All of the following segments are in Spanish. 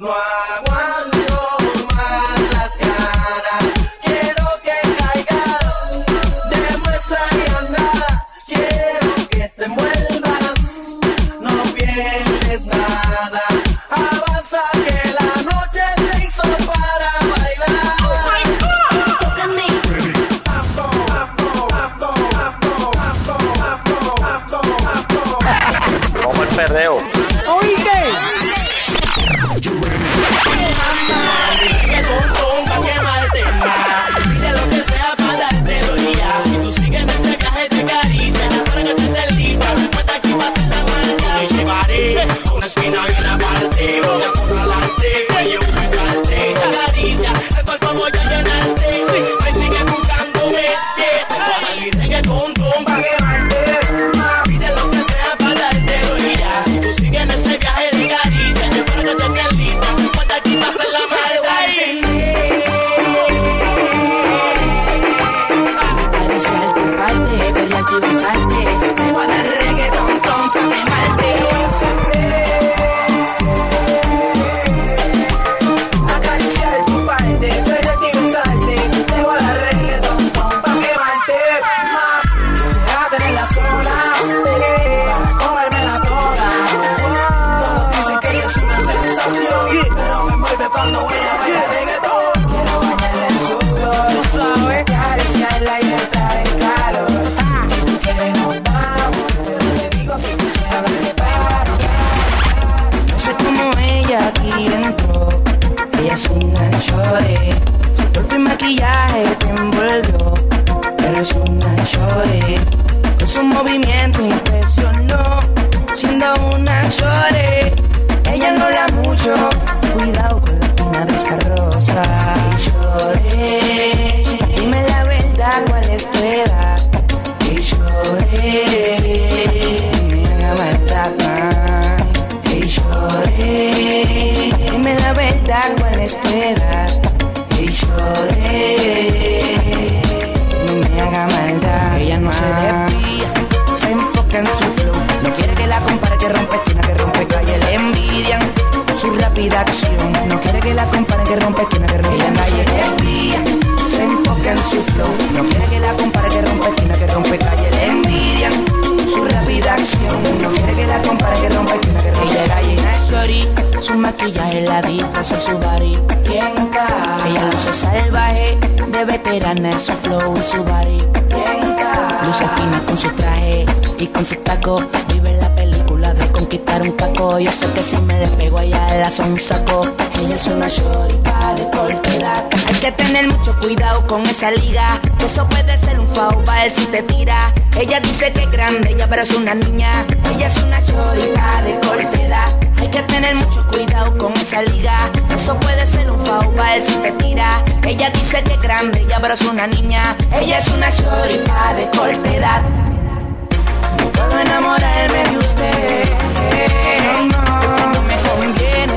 Wah, wah. Luce salvaje, de veterana su flow y su body. Luce fina con su traje y con su taco. Vive en la película de conquistar un caco. Yo sé que si me despego allá la son un saco. Ella es una shorita de corta. Hay que tener mucho cuidado con esa liga. Eso puede ser un foul para él si te tira. Ella dice que es grande, ella pero es una niña. Ella es una shorita de corta. Hay que tener mucho cuidado con esa liga. Ella dice que es grande y abraza una niña. Ella es una choripa de corta edad. No puedo enamorarme de usted. No, no, no me conviene.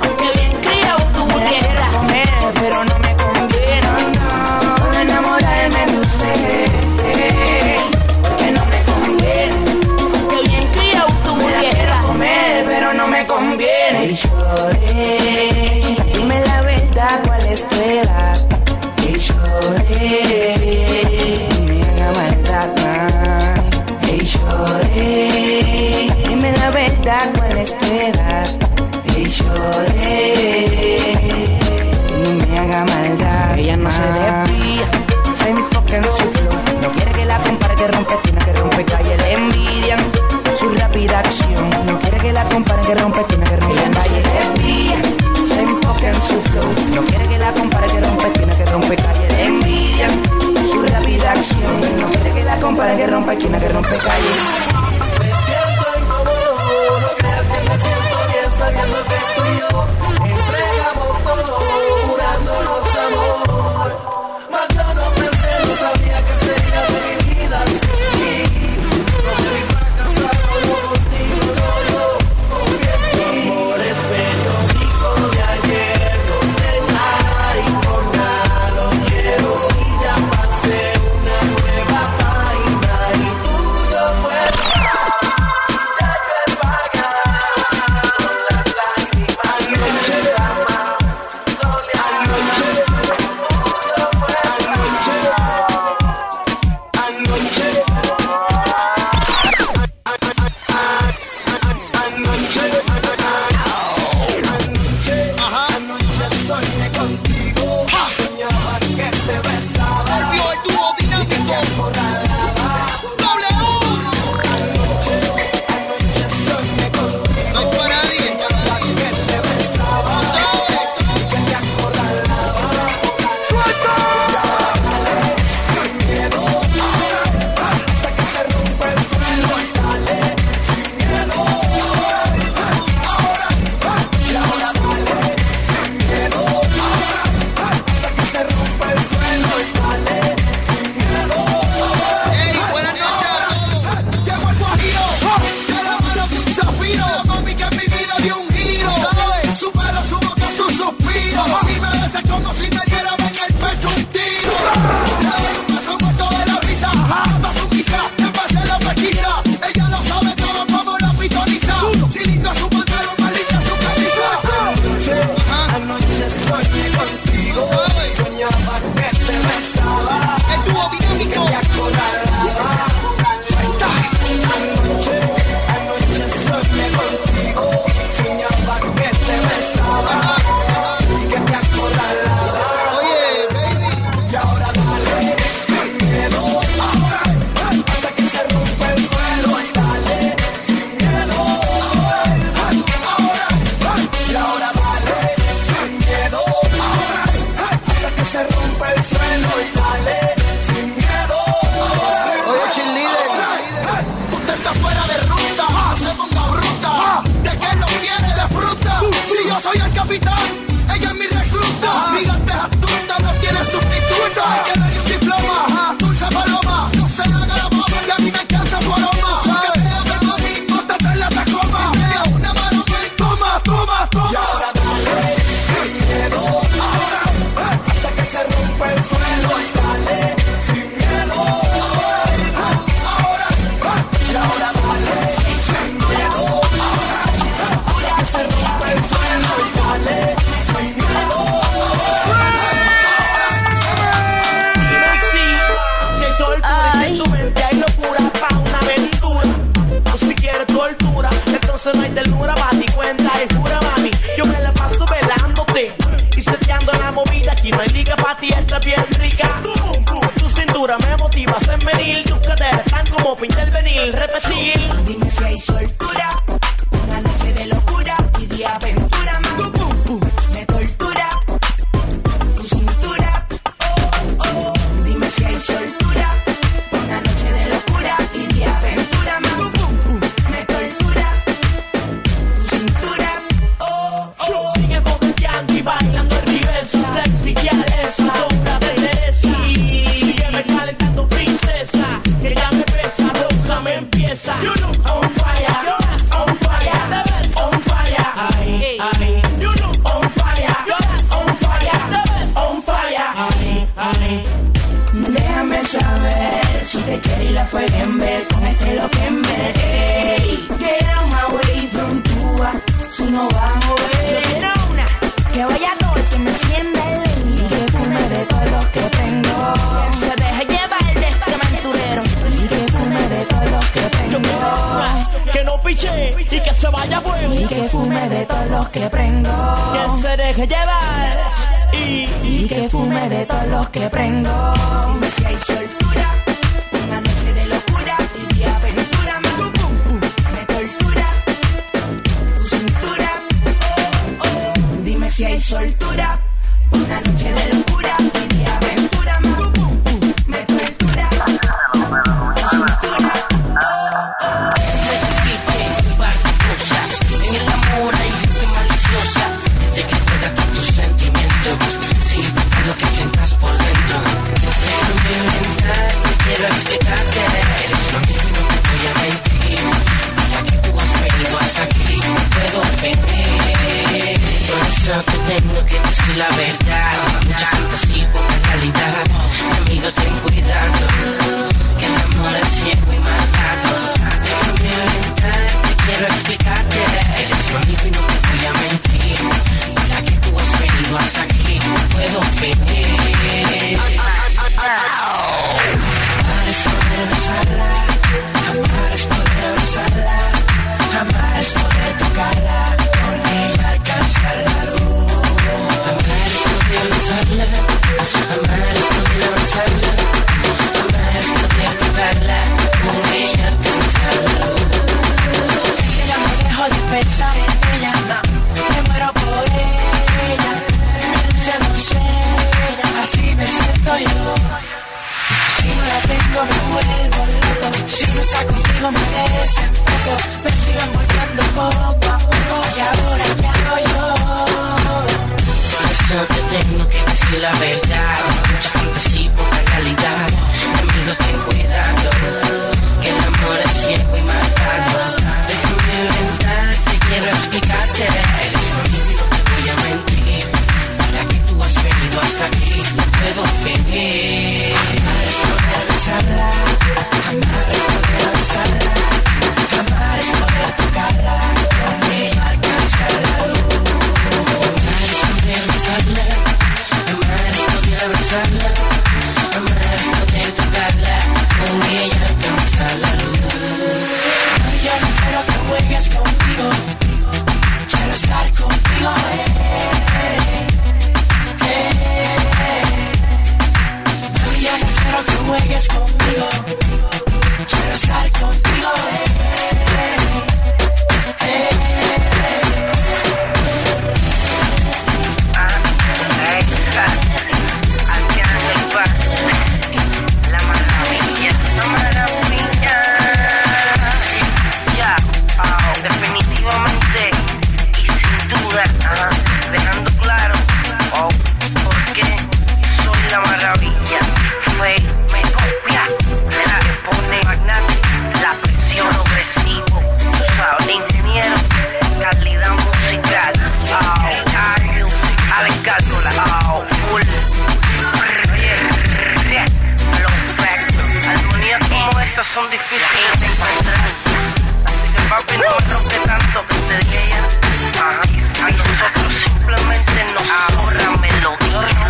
Aunque bien criado tu quieras pero no me body. que fume de todos los que prendo. Que se deje llevar y, que fume de todos los que prendo. Dime si hay soltura, una noche de locura y de aventura. Me, pum, pum, me tortura tu cintura. Oh, oh. Dime si hay soltura. Yeah. la verdad, mucha fantasía. juegues conmigo. que te encontré. Así que papi, no me tanto que te dije. A nosotros simplemente nos ahorra melodía.